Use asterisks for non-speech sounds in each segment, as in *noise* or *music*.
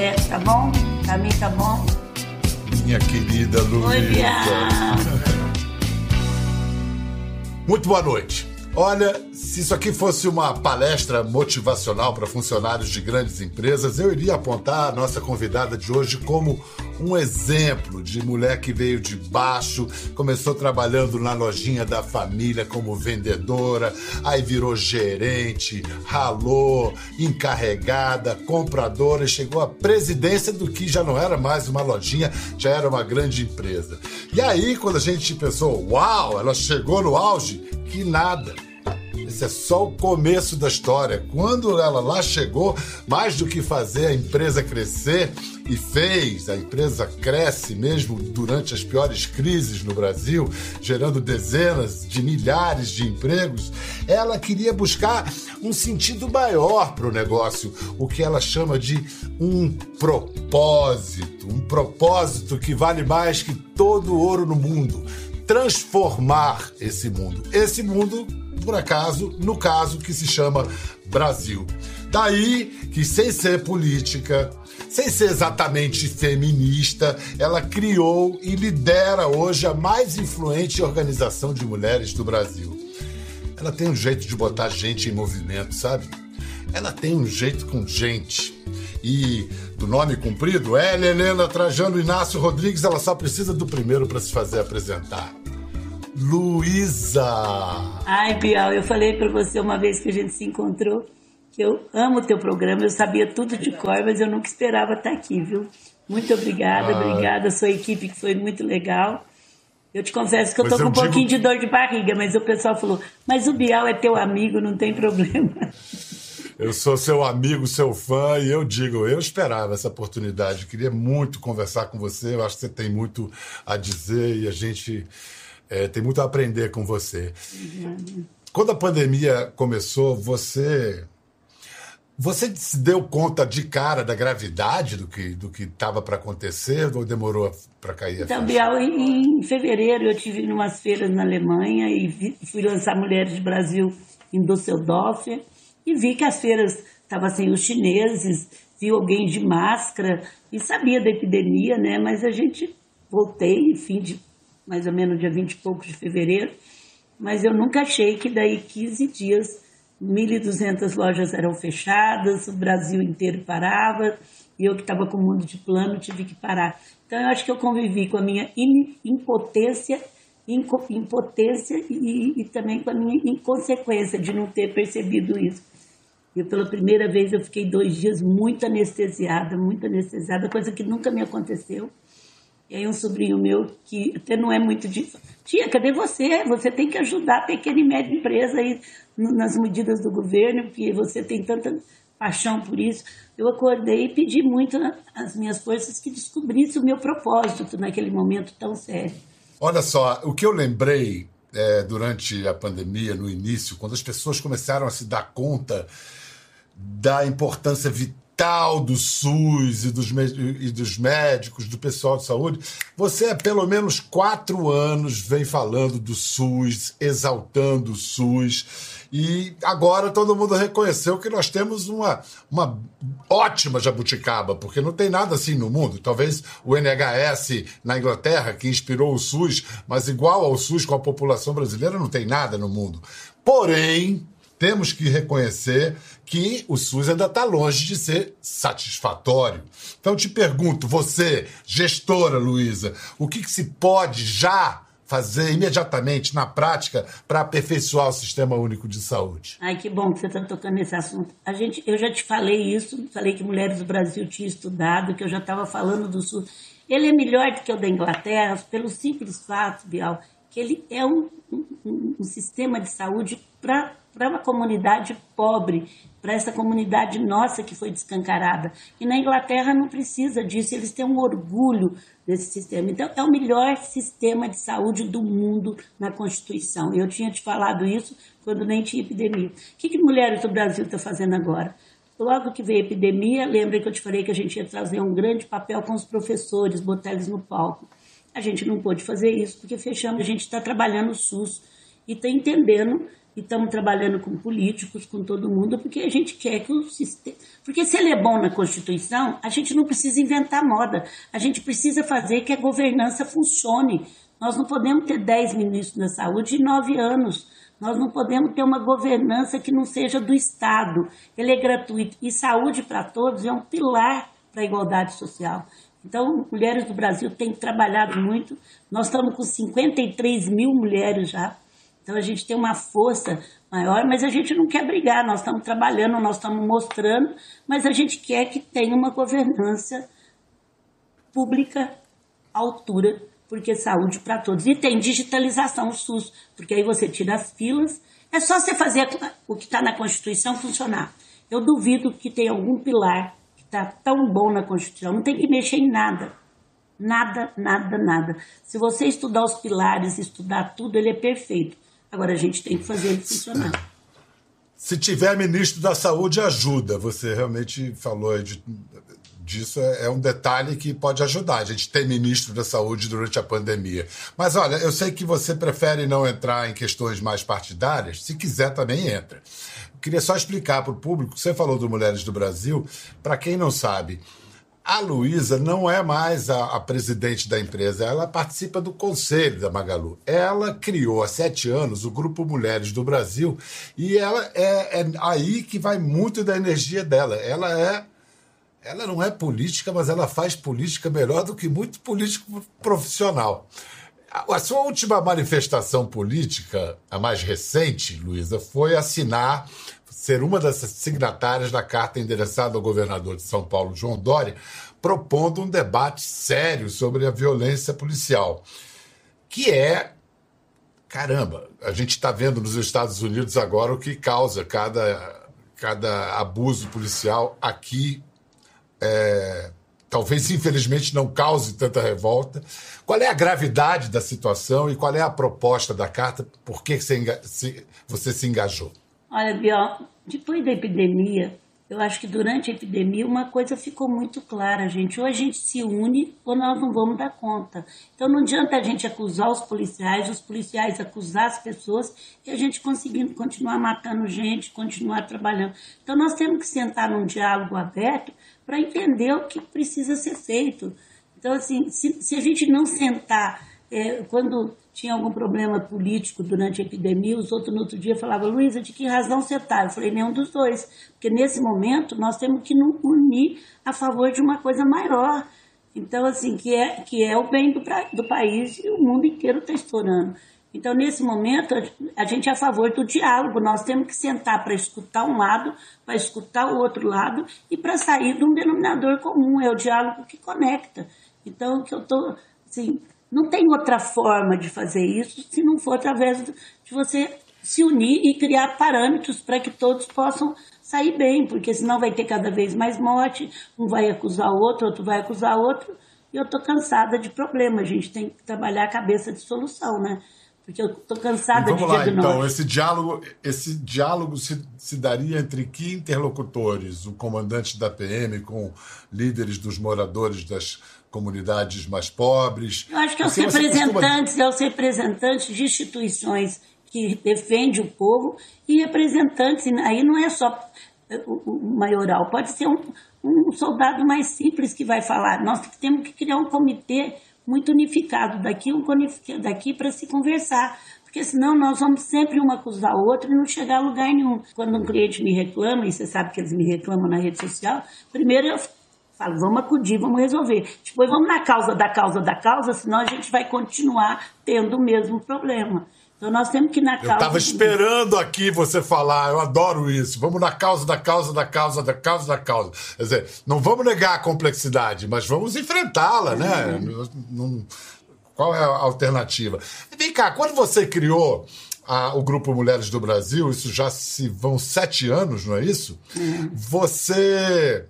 certo, tá bom? Pra mim tá bom. Minha querida Luísa. *laughs* Muito boa noite. Olha, se isso aqui fosse uma palestra motivacional para funcionários de grandes empresas, eu iria apontar a nossa convidada de hoje como um exemplo de mulher que veio de baixo, começou trabalhando na lojinha da família como vendedora, aí virou gerente, ralou, encarregada, compradora e chegou à presidência do que já não era mais uma lojinha, já era uma grande empresa. E aí, quando a gente pensou, uau, ela chegou no auge, que nada. Esse é só o começo da história. Quando ela lá chegou, mais do que fazer a empresa crescer, e fez, a empresa cresce mesmo durante as piores crises no Brasil, gerando dezenas de milhares de empregos, ela queria buscar um sentido maior para o negócio, o que ela chama de um propósito. Um propósito que vale mais que todo ouro no mundo transformar esse mundo. Esse mundo por acaso, no caso que se chama Brasil. Daí que, sem ser política, sem ser exatamente feminista, ela criou e lidera hoje a mais influente organização de mulheres do Brasil. Ela tem um jeito de botar gente em movimento, sabe? Ela tem um jeito com gente. E do nome cumprido, ela, Helena Trajano Inácio Rodrigues, ela só precisa do primeiro para se fazer apresentar. Luísa. Ai, Bial, eu falei para você uma vez que a gente se encontrou que eu amo o teu programa, eu sabia tudo de cor, mas eu nunca esperava estar aqui, viu? Muito obrigada, ah. obrigada a sua equipe que foi muito legal. Eu te confesso que eu tô com um digo... pouquinho de dor de barriga, mas o pessoal falou: "Mas o Bial é teu amigo, não tem problema". Eu sou seu amigo, seu fã, e eu digo, eu esperava essa oportunidade. Queria muito conversar com você. Eu acho que você tem muito a dizer e a gente é, tem muito a aprender com você. Uhum. Quando a pandemia começou, você você se deu conta de cara da gravidade do que do que estava para acontecer ou demorou para cair a Então, Bial, em, fevereiro eu tive umas feiras na Alemanha e vi, fui lançar Mulheres do Brasil em Düsseldorf e vi que as feiras estavam sem os chineses, vi alguém de máscara e sabia da epidemia, né? Mas a gente voltei, fim de mais ou menos dia 20 e poucos de fevereiro, mas eu nunca achei que daí 15 dias 1.200 lojas eram fechadas, o Brasil inteiro parava, e eu que estava com o mundo de plano tive que parar. Então eu acho que eu convivi com a minha impotência, impotência e, e também com a minha inconsequência de não ter percebido isso. E pela primeira vez eu fiquei dois dias muito anestesiada, muito anestesiada, coisa que nunca me aconteceu. E aí um sobrinho meu, que até não é muito disso, tia, cadê você? Você tem que ajudar a pequena e média empresa aí nas medidas do governo, porque você tem tanta paixão por isso. Eu acordei e pedi muito às minhas forças que descobrisse o meu propósito naquele momento tão sério. Olha só, o que eu lembrei é, durante a pandemia, no início, quando as pessoas começaram a se dar conta da importância vital vital do SUS e dos, e dos médicos, do pessoal de saúde. Você há pelo menos quatro anos vem falando do SUS, exaltando o SUS. E agora todo mundo reconheceu que nós temos uma, uma ótima jabuticaba, porque não tem nada assim no mundo. Talvez o NHS na Inglaterra, que inspirou o SUS, mas igual ao SUS com a população brasileira, não tem nada no mundo. Porém, temos que reconhecer que o SUS ainda está longe de ser satisfatório. Então, te pergunto, você, gestora Luísa, o que, que se pode já fazer imediatamente, na prática, para aperfeiçoar o Sistema Único de Saúde? Ai, que bom que você está tocando nesse assunto. A gente, eu já te falei isso, falei que Mulheres do Brasil tinha estudado, que eu já estava falando do SUS. Ele é melhor do que o da Inglaterra, pelo simples fato, Bial, que ele é um, um, um sistema de saúde para para uma comunidade pobre, para essa comunidade nossa que foi descancarada. E na Inglaterra não precisa disso, eles têm um orgulho desse sistema. Então, é o melhor sistema de saúde do mundo na Constituição. Eu tinha te falado isso quando nem tinha epidemia. O que, que Mulheres do Brasil está fazendo agora? Logo que veio a epidemia, lembra que eu te falei que a gente ia trazer um grande papel com os professores, botar eles no palco. A gente não pôde fazer isso porque fechamos, a gente está trabalhando o SUS e está entendendo e estamos trabalhando com políticos, com todo mundo, porque a gente quer que o sistema. Porque se ele é bom na Constituição, a gente não precisa inventar moda, a gente precisa fazer que a governança funcione. Nós não podemos ter 10 ministros da saúde em 9 anos. Nós não podemos ter uma governança que não seja do Estado. Ele é gratuito. E saúde para todos é um pilar para a igualdade social. Então, Mulheres do Brasil tem trabalhado muito. Nós estamos com 53 mil mulheres já. Então, a gente tem uma força maior, mas a gente não quer brigar. Nós estamos trabalhando, nós estamos mostrando, mas a gente quer que tenha uma governança pública à altura porque saúde para todos. E tem digitalização, o SUS, porque aí você tira as filas. É só você fazer o que está na Constituição funcionar. Eu duvido que tenha algum pilar que está tão bom na Constituição. Não tem que mexer em nada. Nada, nada, nada. Se você estudar os pilares, estudar tudo, ele é perfeito. Agora a gente tem que fazer ele funcionar. Se tiver ministro da Saúde, ajuda. Você realmente falou de disso é, é, um detalhe que pode ajudar. A gente tem ministro da saúde durante a pandemia. Mas olha, eu sei que você prefere não entrar em questões mais partidárias. Se quiser, também entra. Eu queria só explicar para o público, você falou do Mulheres do Brasil, para quem não sabe. A Luísa não é mais a, a, presidente da empresa, ela participa do conselho da Magalu. Ela criou há sete anos o Grupo Mulheres do Brasil e ela é, é aí que vai muito da energia dela. Ela é ela não é política, mas ela faz política melhor do que muito político profissional. A sua última manifestação política, a mais recente, Luísa, foi assinar, ser uma das signatárias da carta endereçada ao governador de São Paulo, João Dória, propondo um debate sério sobre a violência policial, que é. Caramba, a gente está vendo nos Estados Unidos agora o que causa cada, cada abuso policial aqui é, talvez infelizmente não cause tanta revolta. Qual é a gravidade da situação e qual é a proposta da carta? Por que você, se engajou? Olha, Biel, depois da epidemia, eu acho que durante a epidemia uma coisa ficou muito clara, gente. Ou a gente se une ou nós não vamos dar conta. Então não adianta a gente acusar os policiais, os policiais acusar as pessoas e a gente conseguindo continuar matando gente, continuar trabalhando. Então nós temos que sentar num diálogo aberto para entender o que precisa ser feito. Então, assim, se, se a gente não sentar, é, quando tinha algum problema político durante a epidemia, os outros no outro dia falavam, Luísa, de que razão você está? Eu falei, nenhum dos dois. Porque nesse momento nós temos que nos unir a favor de uma coisa maior. Então, assim, que é, que é o bem do, do país e o mundo inteiro está estourando. Então, nesse momento, a gente é a favor do diálogo. Nós temos que sentar para escutar um lado, para escutar o outro lado e para sair de um denominador comum. É o diálogo que conecta. Então, que eu estou, assim, não tem outra forma de fazer isso se não for através de você se unir e criar parâmetros para que todos possam sair bem, porque senão vai ter cada vez mais morte, um vai acusar o outro, outro vai acusar o outro, e eu estou cansada de problema, a gente tem que trabalhar a cabeça de solução, né? porque eu estou cansada de lá, então, esse diálogo, esse diálogo se, se daria entre que interlocutores? O comandante da PM com líderes dos moradores das comunidades mais pobres? Eu acho que é os representantes, costuma... é os representantes de instituições que defendem o povo e representantes, aí não é só o maioral, pode ser um, um soldado mais simples que vai falar. Nós temos que criar um comitê muito unificado daqui, um daqui para se conversar. Porque senão nós vamos sempre uma acusar a outra e não chegar a lugar nenhum. Quando um cliente me reclama, e você sabe que eles me reclamam na rede social, primeiro eu falo, vamos acudir, vamos resolver. Depois vamos na causa da causa da causa, senão a gente vai continuar tendo o mesmo problema. Então nós temos que ir na causa. Eu estava esperando aqui você falar, eu adoro isso. Vamos na causa da causa da causa da causa da causa. Quer dizer, não vamos negar a complexidade, mas vamos enfrentá-la, né? Uhum. Não, qual é a alternativa? Vem cá, quando você criou a, o Grupo Mulheres do Brasil, isso já se vão sete anos, não é isso? Uhum. Você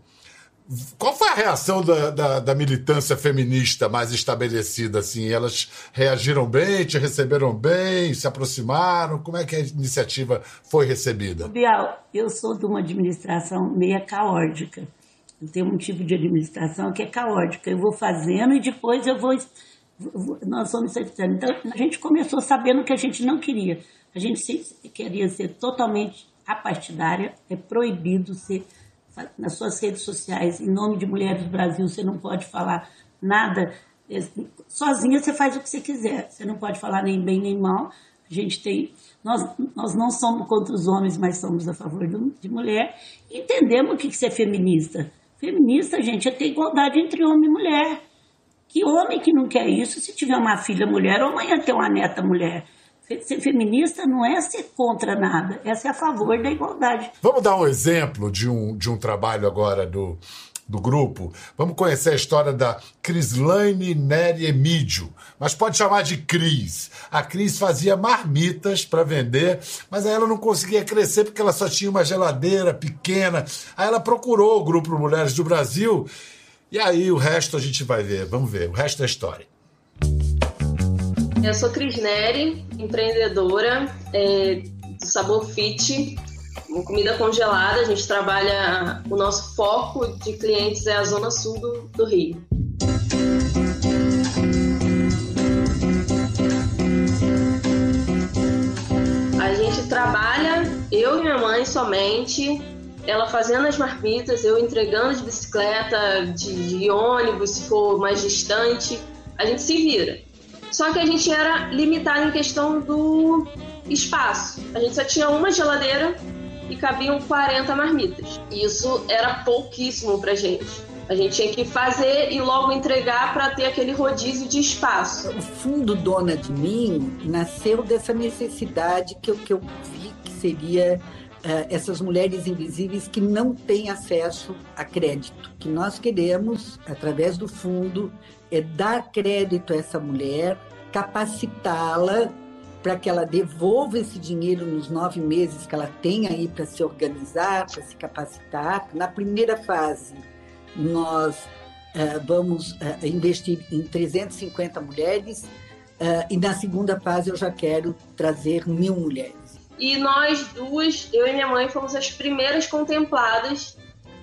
qual foi a reação da, da, da, militância feminista mais estabelecida? Assim, elas reagiram bem, te receberam bem, se aproximaram? Como é que a iniciativa foi recebida? Bial, eu sou de uma administração meia caótica. Eu tenho um tipo de administração que é caótica. Eu vou fazendo e depois eu vou. Nós vamos Então, a gente começou sabendo que a gente não queria. A gente queria ser totalmente apartidária, é proibido ser nas suas redes sociais, em nome de Mulheres do Brasil, você não pode falar nada. Sozinha você faz o que você quiser, você não pode falar nem bem nem mal. A gente tem. Nós, nós não somos contra os homens, mas somos a favor do, de mulher. Entendemos o que, que é feminista. Feminista, gente, é ter igualdade entre homem e mulher. Que homem que não quer isso se tiver uma filha mulher ou amanhã ter uma neta mulher? Ser feminista não é ser contra nada, é ser a favor da igualdade. Vamos dar um exemplo de um, de um trabalho agora do, do grupo. Vamos conhecer a história da Crislaine Neri Emídio, mas pode chamar de Cris. A Cris fazia marmitas para vender, mas aí ela não conseguia crescer porque ela só tinha uma geladeira pequena. Aí ela procurou o Grupo Mulheres do Brasil e aí o resto a gente vai ver. Vamos ver, o resto é história. Eu sou Cris Neri, empreendedora é, do Sabor Fit, comida congelada. A gente trabalha, o nosso foco de clientes é a zona sul do, do Rio. A gente trabalha, eu e minha mãe somente, ela fazendo as marmitas, eu entregando de bicicleta, de, de ônibus, se for mais distante, a gente se vira. Só que a gente era limitado em questão do espaço. A gente só tinha uma geladeira e cabiam 40 marmitas. Isso era pouquíssimo pra gente. A gente tinha que fazer e logo entregar para ter aquele rodízio de espaço. O fundo Dona de Mim nasceu dessa necessidade que eu, que eu vi que seria essas mulheres invisíveis que não têm acesso a crédito. Que nós queremos, através do fundo, é dar crédito a essa mulher, capacitá-la para que ela devolva esse dinheiro nos nove meses que ela tem aí para se organizar, para se capacitar. Na primeira fase, nós uh, vamos uh, investir em 350 mulheres uh, e na segunda fase eu já quero trazer mil mulheres. E nós duas, eu e minha mãe, fomos as primeiras contempladas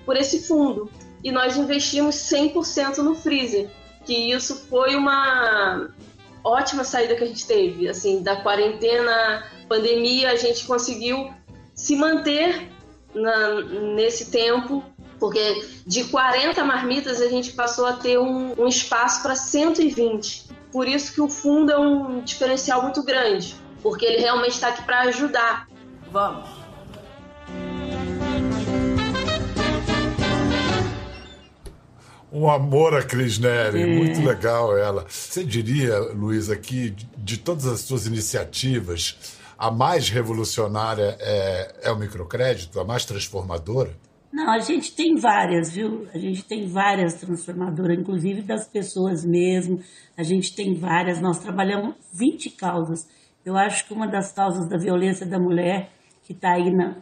por esse fundo. E nós investimos 100% no freezer que isso foi uma ótima saída que a gente teve, assim, da quarentena, pandemia, a gente conseguiu se manter na, nesse tempo, porque de 40 marmitas a gente passou a ter um, um espaço para 120. Por isso que o fundo é um diferencial muito grande, porque ele realmente está aqui para ajudar. Vamos. Um amor a Cris Neri, é. muito legal ela. Você diria, Luísa, que de todas as suas iniciativas, a mais revolucionária é, é o microcrédito, a mais transformadora? Não, a gente tem várias, viu? A gente tem várias transformadoras, inclusive das pessoas mesmo. A gente tem várias. Nós trabalhamos 20 causas. Eu acho que uma das causas da violência da mulher, que está aí na.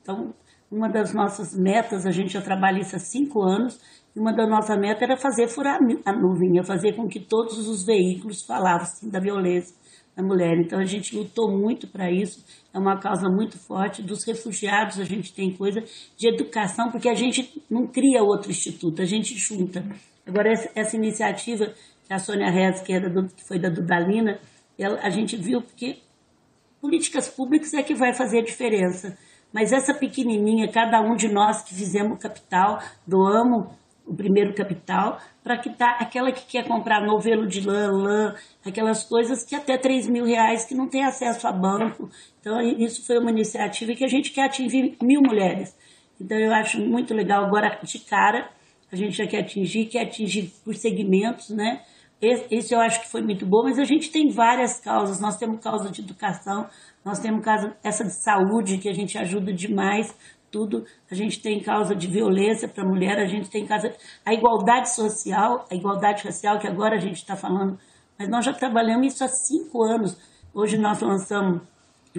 Então, uma das nossas metas, a gente já trabalha isso há cinco anos, e uma da nossa meta era fazer furar a nuvem, fazer com que todos os veículos falassem da violência da mulher. Então a gente lutou muito para isso. É uma causa muito forte. Dos refugiados a gente tem coisa de educação, porque a gente não cria outro instituto, a gente junta. Agora essa, essa iniciativa que a Sônia Rez, que, era do, que foi da Dudalina, ela, a gente viu porque políticas públicas é que vai fazer a diferença. Mas essa pequenininha, cada um de nós que fizemos capital, doamos o primeiro capital, para que tá aquela que quer comprar novelo de lã, lã, aquelas coisas que até 3 mil reais que não tem acesso a banco. Então, isso foi uma iniciativa que a gente quer atingir mil mulheres. Então, eu acho muito legal. Agora, de cara, a gente já quer atingir, quer atingir por segmentos, né? Esse eu acho que foi muito bom, mas a gente tem várias causas. Nós temos causa de educação, nós temos causa, essa de saúde, que a gente ajuda demais tudo. A gente tem causa de violência para a mulher, a gente tem causa. A igualdade social, a igualdade racial, que agora a gente está falando, mas nós já trabalhamos isso há cinco anos. Hoje nós lançamos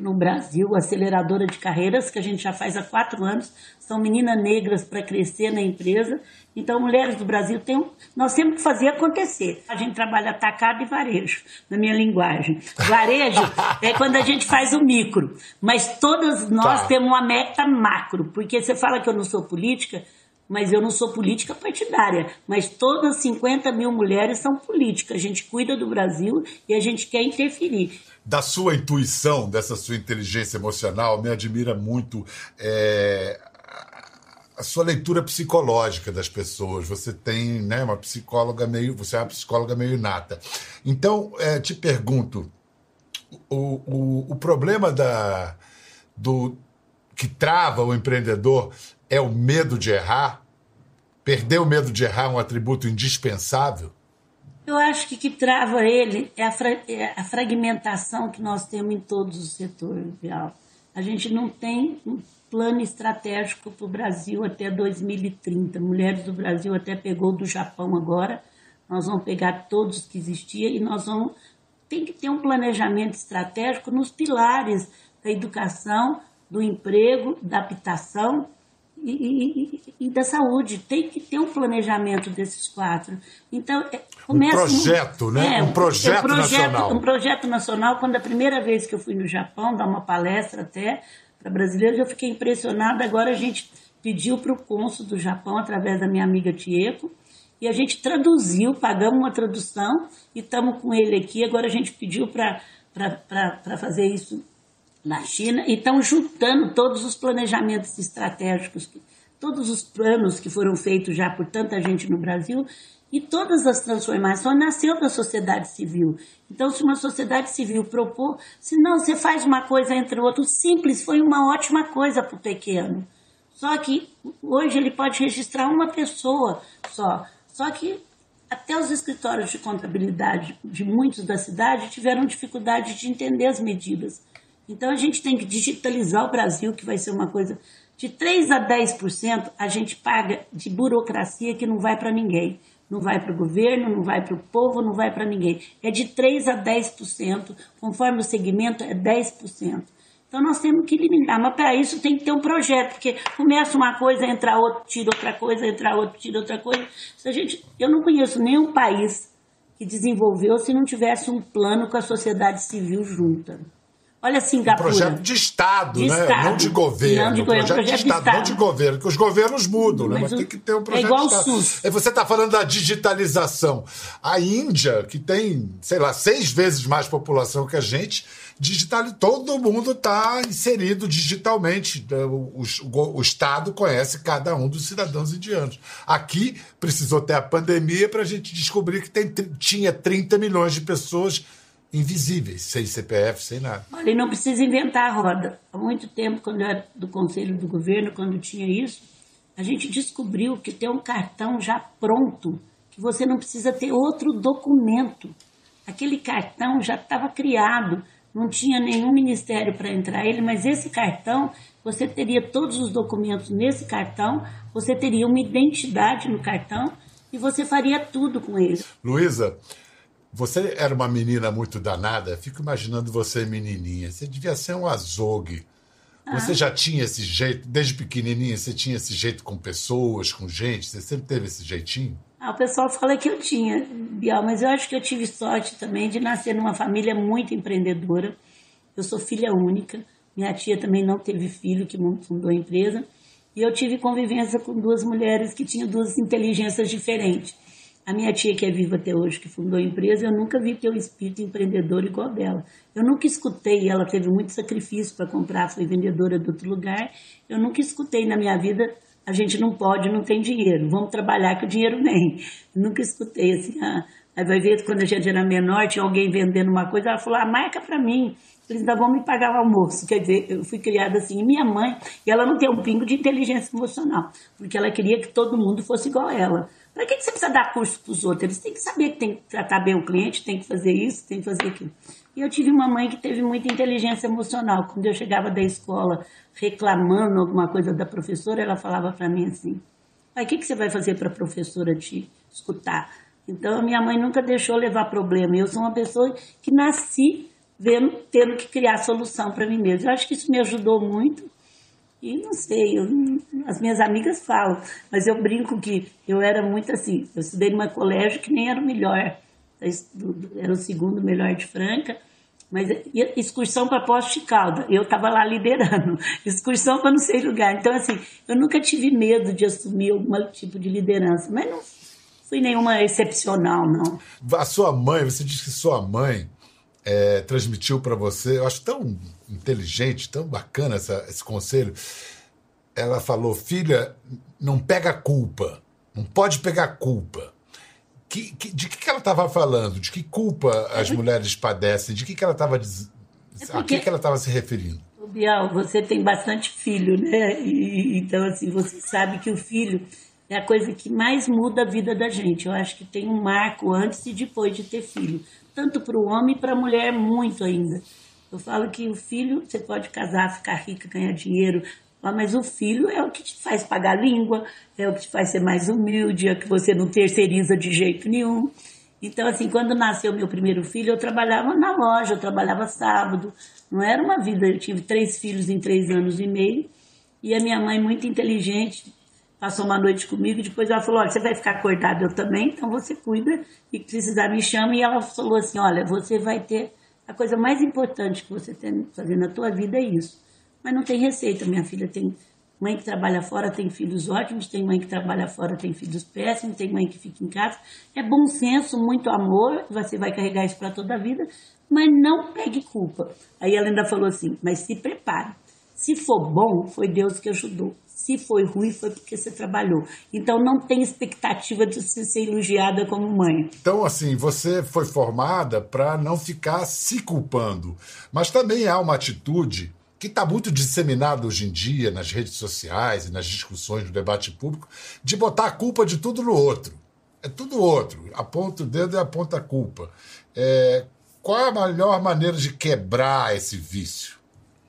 no Brasil, aceleradora de carreiras, que a gente já faz há quatro anos, são meninas negras para crescer na empresa. Então, Mulheres do Brasil, tem um, nós temos que fazer acontecer. A gente trabalha atacado e varejo, na minha linguagem. Varejo *laughs* é quando a gente faz o micro, mas todas nós tá. temos uma meta macro, porque você fala que eu não sou política, mas eu não sou política partidária. Mas todas 50 mil mulheres são políticas. A gente cuida do Brasil e a gente quer interferir da sua intuição, dessa sua inteligência emocional, me admira muito é, a sua leitura psicológica das pessoas. Você tem né, uma psicóloga meio. Você é uma psicóloga meio inata. Então, é, te pergunto: o, o, o problema da, do, que trava o empreendedor é o medo de errar? Perder o medo de errar é um atributo indispensável? Eu acho que o que trava ele é a, fra é a, fragmentação que nós temos em todos os setores, Vial. A gente não tem um plano estratégico para o Brasil até 2030. Mulheres do Brasil até pegou do Japão agora. Nós vamos pegar todos que existiam e nós vamos tem que ter um planejamento estratégico nos pilares da educação, do emprego, da habitação e, e, e, da saúde. Tem que ter um planejamento desses quatro. Então, é, começa. Um projeto, um, né? É, um projeto, um projeto nacional. Um projeto nacional. Quando a primeira vez que eu fui no Japão, dar uma palestra até para brasileiros, eu fiquei impressionada. Agora a gente pediu para o cônsul do Japão, através da minha amiga Tieko, e a gente traduziu, pagamos uma tradução e estamos com ele aqui. Agora a gente pediu para fazer isso na China e estão juntando todos os planejamentos estratégicos, todos os planos que foram feitos já por tanta gente no Brasil e todas as transformações nasceu da sociedade civil. Então, se uma sociedade civil propor, se não, você faz uma coisa entre outro, simples, foi uma ótima coisa para o pequeno. Só que hoje ele pode registrar uma pessoa só. Só que até os escritórios de contabilidade de muitos da cidade tiveram dificuldade de entender as medidas. Então a gente tem que digitalizar o Brasil, que vai ser uma coisa de 3 a 10% a gente paga de burocracia que não vai para ninguém. Não vai para o governo, não vai para o povo, não vai para ninguém. É de 3 a 10%, conforme o segmento é 10%. Então nós temos que eliminar, mas para isso tem que ter um projeto, porque começa uma coisa, entra outra, tira outra coisa, entra outra, tira outra coisa. Se a gente, eu não conheço nenhum país que desenvolveu se não tivesse um plano com a sociedade civil junta. Olha Singapura. Um projeto de Estado, de né? Estado. Não de governo. Não de governo, projeto, projeto de, Estado, de Estado, não de governo, porque os governos mudam, né? Mas, Mas tem que ter um é projeto é igual de Estado. O SUS. E você está falando da digitalização. A Índia, que tem, sei lá, seis vezes mais população que a gente, digital, todo mundo está inserido digitalmente. O, o, o, Estado conhece cada um dos cidadãos indianos. Aqui precisou ter a pandemia para a gente descobrir que tem, tinha 30 milhões de pessoas invisíveis, sem CPF, sem nada. Olha, e não precisa inventar a roda. Há muito tempo, quando eu era do Conselho do Governo, quando tinha isso, a gente descobriu que tem um cartão já pronto, que você não precisa ter outro documento. Aquele cartão já estava criado, não tinha nenhum ministério para entrar ele, mas esse cartão, você teria todos os documentos nesse cartão, você teria uma identidade no cartão e você faria tudo com ele. Luísa, você era uma menina muito danada, fico imaginando você menininha. Você devia ser um azogue. Ah. Você já tinha esse jeito, desde pequenininha, você tinha esse jeito com pessoas, com gente? Você sempre teve esse jeitinho? Ah, o pessoal fala que eu tinha, Bial, mas eu acho que eu tive sorte também de nascer numa família muito empreendedora. Eu sou filha única, minha tia também não teve filho, que fundou a empresa. E eu tive convivência com duas mulheres que tinham duas inteligências diferentes. A minha tia, que é viva até hoje, que fundou a empresa, eu nunca vi ter um espírito empreendedor igual dela. Eu nunca escutei, ela teve muito sacrifício para comprar, foi vendedora de outro lugar. Eu nunca escutei na minha vida, a gente não pode, não tem dinheiro, vamos trabalhar que o dinheiro vem. *laughs* Nunca escutei assim, ah, aí vai ver quando a gente era menor, tinha alguém vendendo uma coisa, ela falou, ah, marca para mim. Eles ainda vão me pagar o almoço. Quer dizer, eu fui criada assim. Minha mãe, e ela não tem um pingo de inteligência emocional, porque ela queria que todo mundo fosse igual a ela. Para que, você precisa dar curso para os outros? Eles têm que saber que tem que tratar bem o cliente, tem que fazer isso, tem que fazer aquilo. E eu tive uma mãe que teve muita inteligência emocional. Quando eu chegava da escola reclamando alguma coisa da professora, ela falava para mim assim: o que, que você vai fazer para a professora te escutar? Então, a minha mãe nunca deixou levar problema. Eu sou uma pessoa que nasci vendo, tendo que criar solução para mim mesma. Eu acho que isso me ajudou muito e não sei, eu, as minhas amigas falam, mas eu brinco que eu era muito assim. Eu estudei numa colégio que nem era o melhor, era o segundo melhor de Franca, Mas excursão para Poste de Calda, eu estava lá liderando. *laughs* Excursão para não sei lugar. Então, assim, eu nunca tive medo de assumir algum tipo de liderança. Mas não fui nenhuma excepcional, não. A sua mãe, você disse que sua mãe é, transmitiu para você, eu acho tão inteligente, tão bacana essa, esse conselho. Ela falou: filha, não pega culpa, não pode pegar culpa. Que, que, de que, que ela estava falando? De que culpa as é mulheres padecem? De que, que ela estava é porque... a que, que ela estava se referindo? Bial, você tem bastante filho, né? E, então, assim, você sabe que o filho é a coisa que mais muda a vida da gente. Eu acho que tem um marco antes e depois de ter filho tanto para o homem e para a mulher muito ainda. Eu falo que o filho, você pode casar, ficar rica, ganhar dinheiro, mas o filho é o que te faz pagar a língua, é o que te faz ser mais humilde, é o que você não terceiriza de jeito nenhum. Então, assim, quando nasceu meu primeiro filho, eu trabalhava na loja, eu trabalhava sábado. Não era uma vida, eu tive três filhos em três anos e meio. E a minha mãe, muito inteligente, passou uma noite comigo e depois ela falou, olha, você vai ficar acordada eu também, então você cuida e precisar me chama. E ela falou assim, olha, você vai ter a coisa mais importante que você tem que fazer na tua vida é isso. Mas não tem receita, minha filha tem mãe que trabalha fora tem filhos ótimos, tem mãe que trabalha fora tem filhos péssimos, tem mãe que fica em casa. É bom senso, muito amor, você vai carregar isso para toda a vida, mas não pegue culpa. Aí ela ainda falou assim, mas se prepare. Se for bom, foi Deus que ajudou. Se foi ruim, foi porque você trabalhou. Então não tem expectativa de você ser elogiada como mãe. Então, assim, você foi formada para não ficar se culpando. Mas também há uma atitude que está muito disseminada hoje em dia nas redes sociais e nas discussões do debate público, de botar a culpa de tudo no outro. É tudo outro. Aponta o dedo e aponta a culpa. É, qual é a melhor maneira de quebrar esse vício?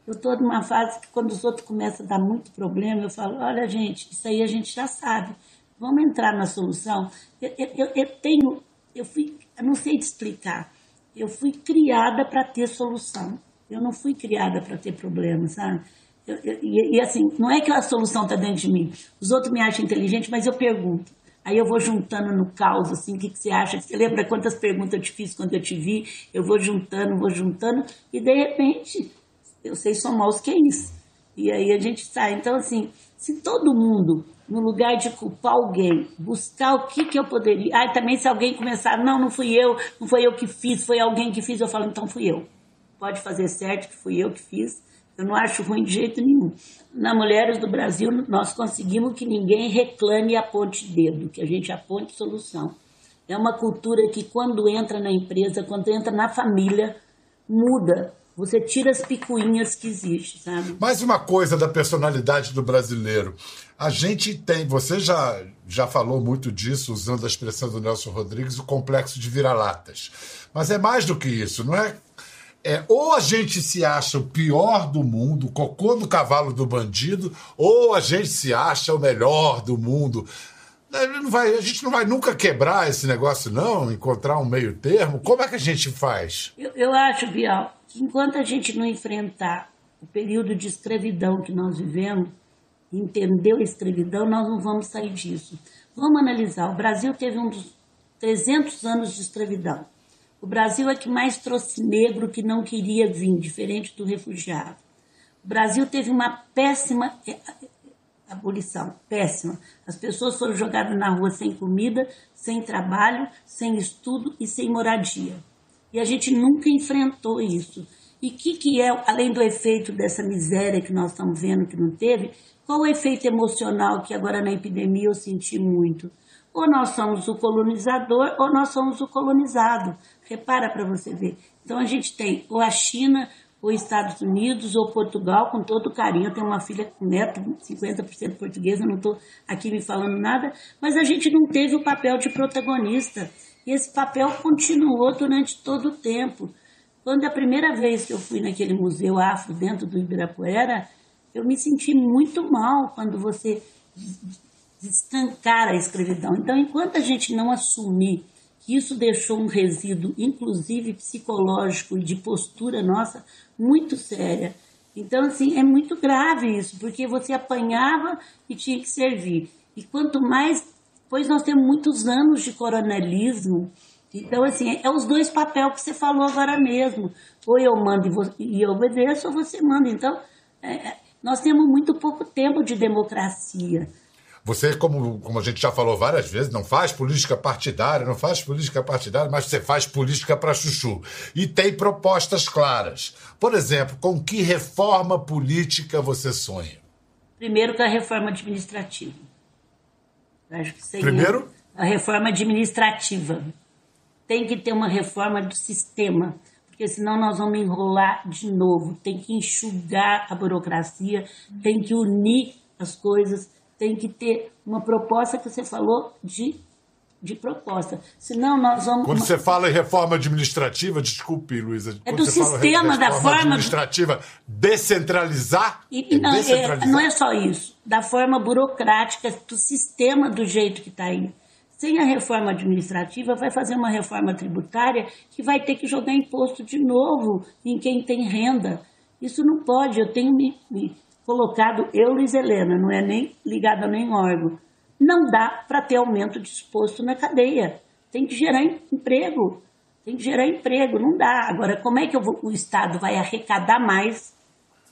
Eu estou numa fase que quando os outros começam a dar muito problema, eu falo, olha gente, isso aí a gente já sabe. Vamos entrar na solução. Eu, eu, eu tenho, eu fui, eu não sei te explicar. Eu fui criada para ter solução. Eu não fui criada para ter problema, sabe? Eu, eu, e, e, assim, não é que a solução está dentro de mim. Os outros me acham inteligente, mas eu pergunto. Aí eu vou juntando no caos, assim, o que, que você acha? Você lembra quantas perguntas eu te fiz quando eu te vi? Eu vou juntando, vou juntando, e de repente eu sei somar os QIs. E aí a gente sai. Então, assim, se todo mundo, no lugar de culpar alguém, buscar o que, que eu poderia. Ah, também se alguém começar, não, não fui eu, não foi eu que fiz, foi alguém que fiz, eu falo, então fui eu. Pode fazer certo que fui eu que fiz. Eu não acho ruim de jeito nenhum. Na Mulheres do Brasil, nós conseguimos que ninguém reclame e aponte dedo, que a gente aponte solução. É uma cultura que, quando entra na empresa, quando entra na família, muda você tira as picuinhas que existem, sabe? Mais uma coisa da personalidade do brasileiro. A gente tem, você já, já falou muito disso, usando a expressão do Nelson Rodrigues, o complexo de vira-latas. Mas é mais do que isso, não é? É, ou a gente se acha o pior do mundo, o cocô do cavalo do bandido, ou a gente se acha o melhor do mundo. Vai, a gente não vai nunca quebrar esse negócio, não? Encontrar um meio termo? Como é que a gente faz? Eu, eu acho, Bial, que enquanto a gente não enfrentar o período de escravidão que nós vivemos, entender a escravidão, nós não vamos sair disso. Vamos analisar. O Brasil teve um dos 300 anos de escravidão. O Brasil é que mais trouxe negro que não queria vir, diferente do refugiado. O Brasil teve uma péssima abolição, péssima. As pessoas foram jogadas na rua sem comida, sem trabalho, sem estudo e sem moradia. E a gente nunca enfrentou isso. E o que, que é, além do efeito dessa miséria que nós estamos vendo que não teve, qual o efeito emocional que agora na epidemia eu senti muito? Ou nós somos o colonizador ou nós somos o colonizado. Repara para você ver. Então a gente tem ou a China ou Estados Unidos ou Portugal, com todo carinho. Eu tenho uma filha neto 50% portuguesa, não estou aqui me falando nada, mas a gente não teve o papel de protagonista. E esse papel continuou durante todo o tempo. Quando a primeira vez que eu fui naquele museu afro dentro do Ibirapuera, eu me senti muito mal quando você estancar a escravidão. Então, enquanto a gente não assumir que isso deixou um resíduo, inclusive psicológico e de postura nossa, muito séria. Então, assim, é muito grave isso, porque você apanhava e tinha que servir. E quanto mais, pois nós temos muitos anos de coronelismo, Então, assim, é os dois papéis que você falou agora mesmo. Ou eu mando e, eu obedeço, ou você manda. Então, é, é, nós temos muito pouco tempo de democracia. Você, como, como a gente já falou várias vezes, não faz política partidária, não faz política partidária, mas você faz política para chuchu. E tem propostas claras. Por exemplo, com que reforma política você sonha? Primeiro, com a reforma administrativa. Acho que seria Primeiro? A reforma administrativa. Tem que ter uma reforma do sistema, porque senão nós vamos enrolar de novo. Tem que enxugar a burocracia, tem que unir as coisas tem que ter uma proposta que você falou de, de proposta. Senão nós vamos. Quando você fala em reforma administrativa, desculpe, Luísa. É do sistema, da forma. administrativa, descentralizar? E, não, é descentralizar. É, não é só isso. Da forma burocrática, do sistema do jeito que está aí. Sem a reforma administrativa, vai fazer uma reforma tributária que vai ter que jogar imposto de novo em quem tem renda. Isso não pode. Eu tenho me, me colocado eu, Luiz Helena, não é nem ligada nem órgão. Não dá para ter aumento disposto na cadeia. Tem que gerar emprego. Tem que gerar emprego, não dá. Agora, como é que vou, o Estado vai arrecadar mais?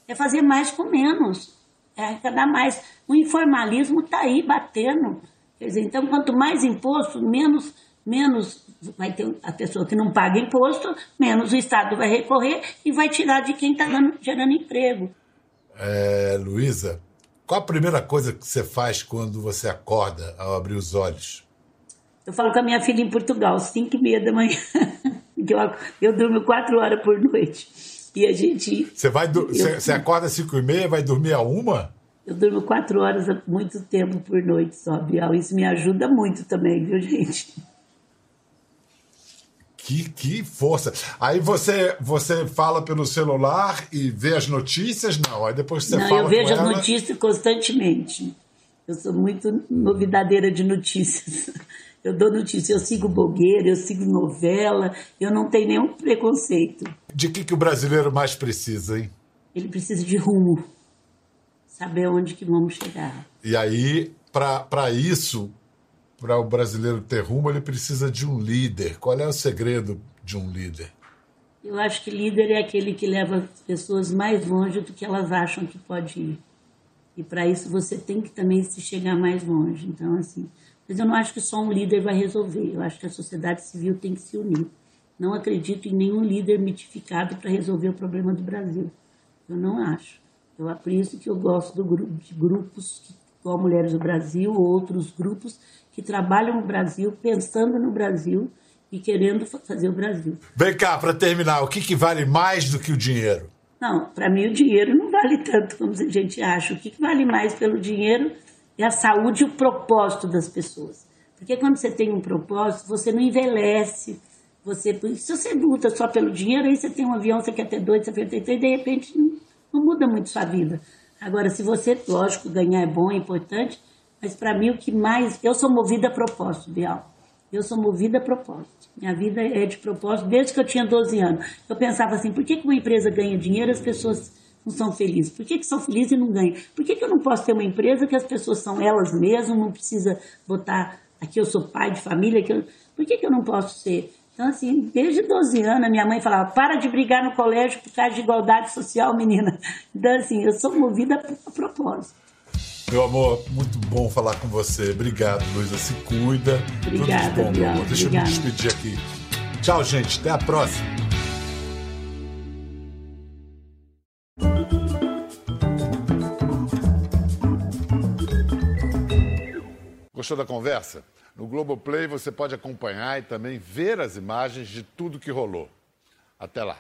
É fazer mais com menos. É arrecadar mais. O informalismo está aí batendo. Quer dizer, então, quanto mais imposto, menos, menos vai ter a pessoa que não paga imposto, menos o Estado vai recorrer e vai tirar de quem está gerando emprego. É, Luísa, qual a primeira coisa que você faz quando você acorda ao abrir os olhos? Eu falo com a minha filha em Portugal, 5 e meia da manhã. *laughs* eu, eu durmo quatro horas por noite. E a gente. Você, vai eu, você, acorda às 5 e meia vai dormir a uma? Eu durmo quatro horas há muito tempo por noite só, Bial. Isso me ajuda muito também, viu, gente? Que, que força! Aí você você fala pelo celular e vê as notícias? Não, aí depois você não, fala. Eu vejo as ela... notícias constantemente. Eu sou muito novidadeira de notícias. *laughs* Eu dou notícia, eu sigo blogueira, eu sigo novela, eu não tenho nenhum preconceito. De que, que o brasileiro mais precisa, hein? Ele precisa de rumo. Saber onde que vamos chegar. E aí, para isso, para o brasileiro ter rumo, ele precisa de um líder. Qual é o segredo de um líder? Eu acho que líder é aquele que leva as pessoas mais longe do que elas acham que pode ir. E para isso você tem que também se chegar mais longe. Então, assim, mas eu não acho que só um líder vai resolver. Eu acho que a sociedade civil tem que se unir. Não acredito em nenhum líder mitificado para resolver o problema do Brasil. Eu não acho. Eu, por isso que eu gosto do grupo, de grupos como Mulheres do Brasil, ou outros grupos que trabalham no Brasil, pensando no Brasil e querendo fazer o Brasil. Vem cá, para terminar, o que, que vale mais do que o dinheiro? Não, para mim o dinheiro não vale tanto como a gente acha. O que, que vale mais pelo dinheiro é a saúde e o propósito das pessoas. Porque quando você tem um propósito, você não envelhece. Você, se você luta só pelo dinheiro, aí você tem um avião, você quer ter dois, você quer ter três, de repente não, não muda muito sua vida. Agora, se você, lógico, ganhar é bom, é importante, mas para mim o que mais. Eu sou movida a propósito, Bial. Eu sou movida a propósito. Minha vida é de propósito desde que eu tinha 12 anos. Eu pensava assim: por que, uma empresa ganha dinheiro e as pessoas não são felizes? Por que, que são felizes e não ganham? Por que, que eu não posso ter uma empresa que as pessoas são elas mesmas, não precisa botar aqui eu sou pai de família? Que eu... Por que, que eu não posso ser? Então, assim, desde 12 anos, a minha mãe falava: para de brigar no colégio por causa de igualdade social, menina. Então, assim, eu sou movida a propósito. Meu amor, muito bom falar com você. Obrigado, Luísa. Se cuida. Obrigada, Tudo bom, meu amor. Deixa obrigada. eu me despedir aqui. Tchau, gente. Até a próxima. Gostou da conversa? No Globoplay você pode acompanhar e também ver as imagens de tudo que rolou. Até lá.